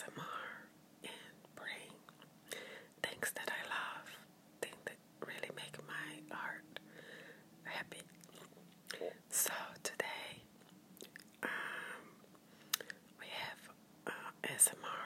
ASMR and bring things that I love, things that really make my heart happy. So today um, we have uh, ASMR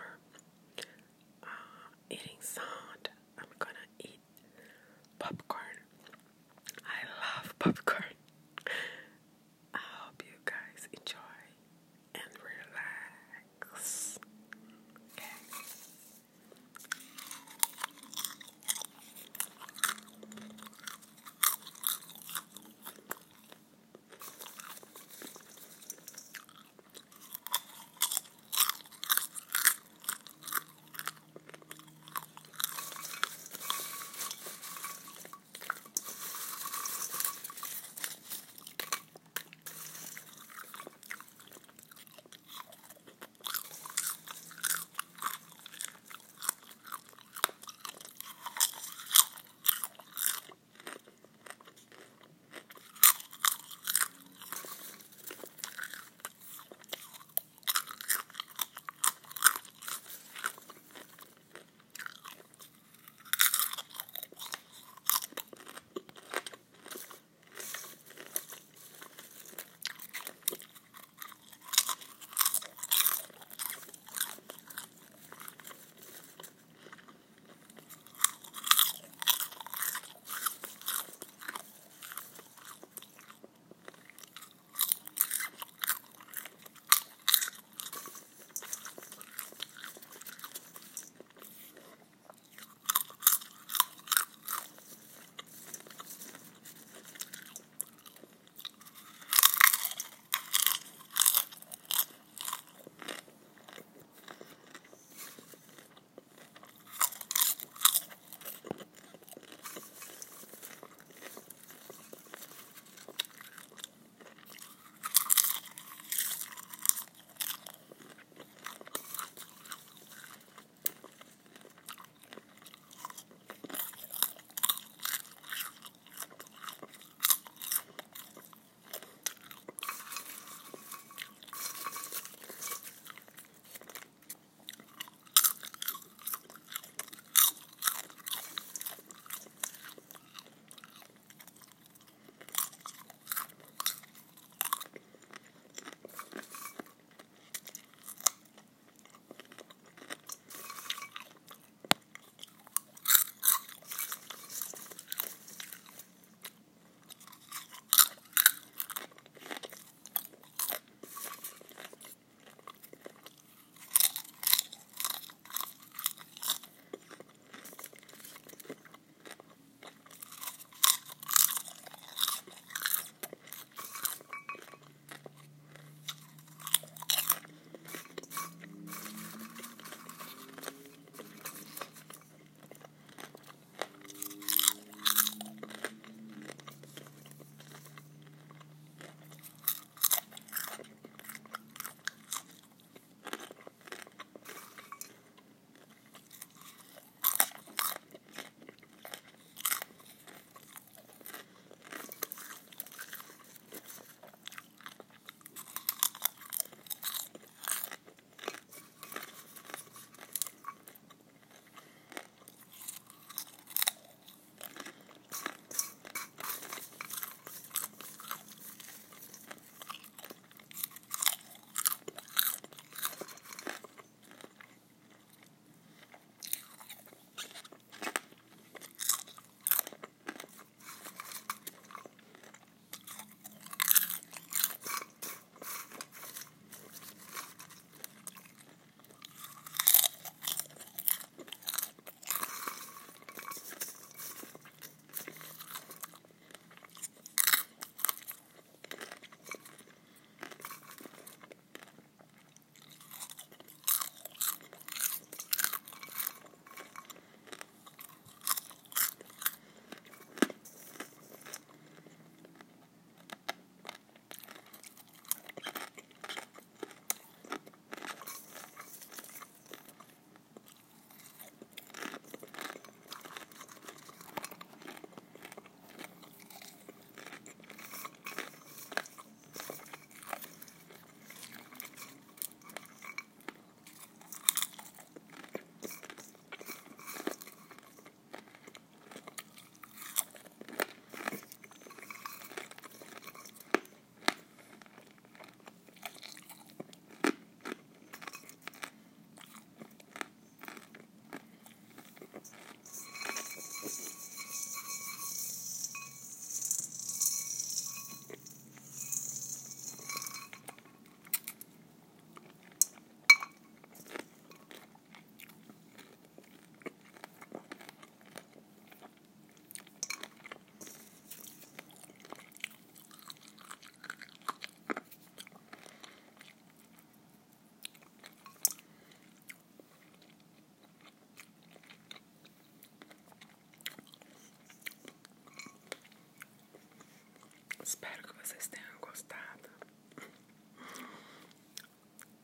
vocês tenham gostado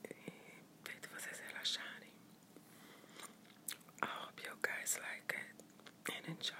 e feito vocês relaxarem. I hope you guys like it and enjoy